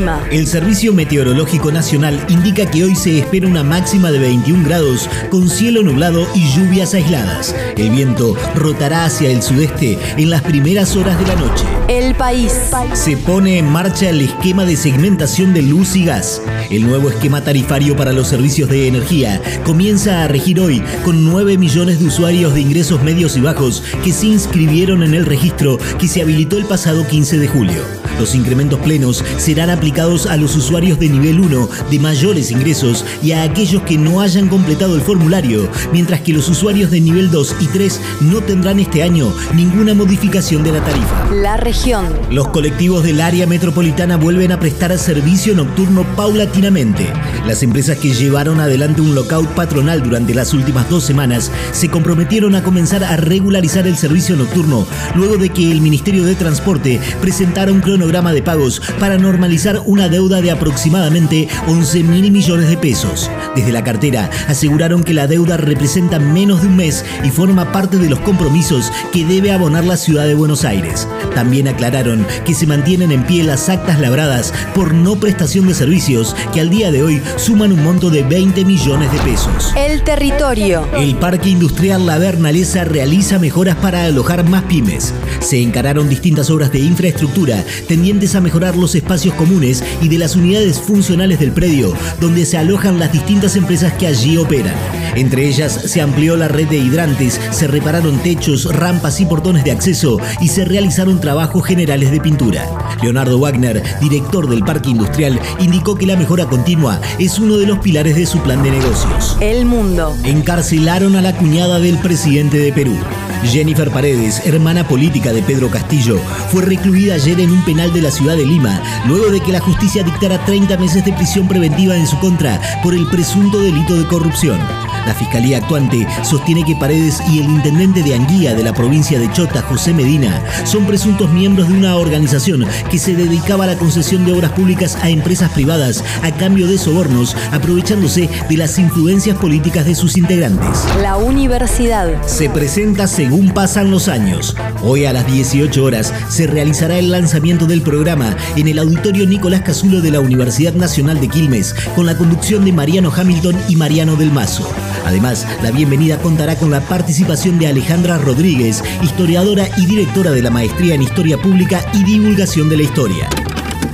El clima. El Servicio Meteorológico Nacional indica que hoy se espera una máxima de 21 grados con cielo nublado y lluvias aisladas. El viento rotará hacia el sudeste en las primeras horas de la noche. El país. Se pone en marcha el esquema de segmentación de luz y gas. El nuevo esquema tarifario para los servicios de energía comienza a regir hoy con 9 millones de usuarios de ingresos medios y bajos que se inscribieron en el registro que se habilitó el pasado 15 de julio. Los incrementos plenos serán aplicados a los usuarios de nivel 1 de mayores ingresos y a aquellos que no hayan completado el formulario, mientras que los usuarios de nivel 2 y 3 no tendrán este año ninguna modificación de la tarifa. La región. Los colectivos del área metropolitana vuelven a prestar servicio nocturno paulatinamente. Las empresas que llevaron adelante un lockout patronal durante las últimas dos semanas se comprometieron a comenzar a regularizar el servicio nocturno luego de que el Ministerio de Transporte presentara un cronograma de pagos para normalizar una deuda de aproximadamente 11 mil millones de pesos. Desde la cartera aseguraron que la deuda representa menos de un mes y forma parte de los compromisos que debe abonar la ciudad de Buenos Aires. También aclararon que se mantienen en pie las actas labradas por no prestación de servicios que al día de hoy suman un monto de 20 millones de pesos. El territorio. El Parque Industrial La Bernalesa realiza mejoras para alojar más pymes. Se encararon distintas obras de infraestructura tendientes a mejorar los espacios comunes y de las unidades funcionales del predio, donde se alojan las distintas empresas que allí operan. Entre ellas se amplió la red de hidrantes, se repararon techos, rampas y portones de acceso y se realizaron trabajos generales de pintura. Leonardo Wagner, director del Parque Industrial, indicó que la mejora continua es uno de los pilares de su plan de negocios. El mundo. Encarcelaron a la cuñada del presidente de Perú. Jennifer Paredes, hermana política de Pedro Castillo, fue recluida ayer en un penal de la ciudad de Lima, luego de que la justicia dictara 30 meses de prisión preventiva en su contra por el presunto delito de corrupción. La fiscalía actuante sostiene que Paredes y el intendente de Anguía de la provincia de Chota, José Medina, son presuntos miembros de una organización que se dedicaba a la concesión de obras públicas a empresas privadas a cambio de sobornos, aprovechándose de las influencias políticas de sus integrantes. La universidad. Se presenta según pasan los años. Hoy a las 18 horas se realizará el lanzamiento del programa en el auditorio Nicolás Casulo de la Universidad Nacional de Quilmes, con la conducción de Mariano Hamilton y Mariano del Mazo. Además, la bienvenida contará con la participación de Alejandra Rodríguez, historiadora y directora de la Maestría en Historia Pública y Divulgación de la Historia.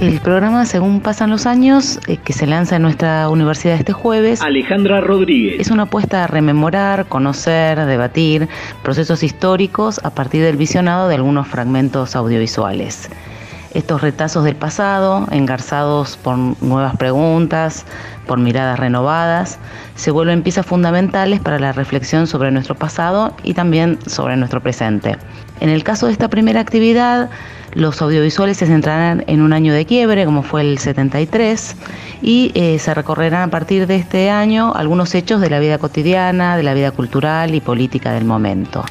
El programa Según pasan los años, eh, que se lanza en nuestra universidad este jueves, Alejandra Rodríguez. es una apuesta a rememorar, conocer, debatir procesos históricos a partir del visionado de algunos fragmentos audiovisuales. Estos retazos del pasado, engarzados por nuevas preguntas, por miradas renovadas, se vuelven piezas fundamentales para la reflexión sobre nuestro pasado y también sobre nuestro presente. En el caso de esta primera actividad, los audiovisuales se centrarán en un año de quiebre, como fue el 73, y eh, se recorrerán a partir de este año algunos hechos de la vida cotidiana, de la vida cultural y política del momento.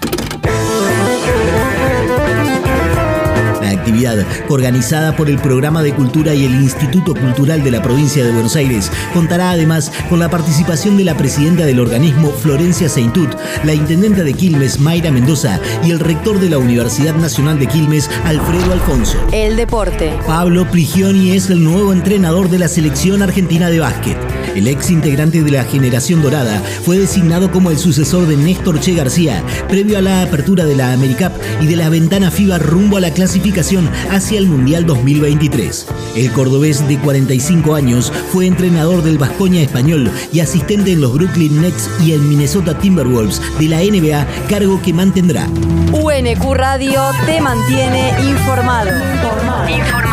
Actividad, organizada por el Programa de Cultura y el Instituto Cultural de la Provincia de Buenos Aires, contará además con la participación de la presidenta del organismo, Florencia Seintut, la intendenta de Quilmes, Mayra Mendoza, y el rector de la Universidad Nacional de Quilmes, Alfredo Alfonso. El deporte. Pablo Prigioni es el nuevo entrenador de la selección argentina de básquet. El ex integrante de la generación dorada fue designado como el sucesor de Néstor Che García, previo a la apertura de la AmeriCup y de la ventana FIBA rumbo a la clasificación hacia el Mundial 2023. El cordobés de 45 años fue entrenador del Vascoña español y asistente en los Brooklyn Nets y el Minnesota Timberwolves de la NBA, cargo que mantendrá. UNQ Radio te mantiene informado. Hora.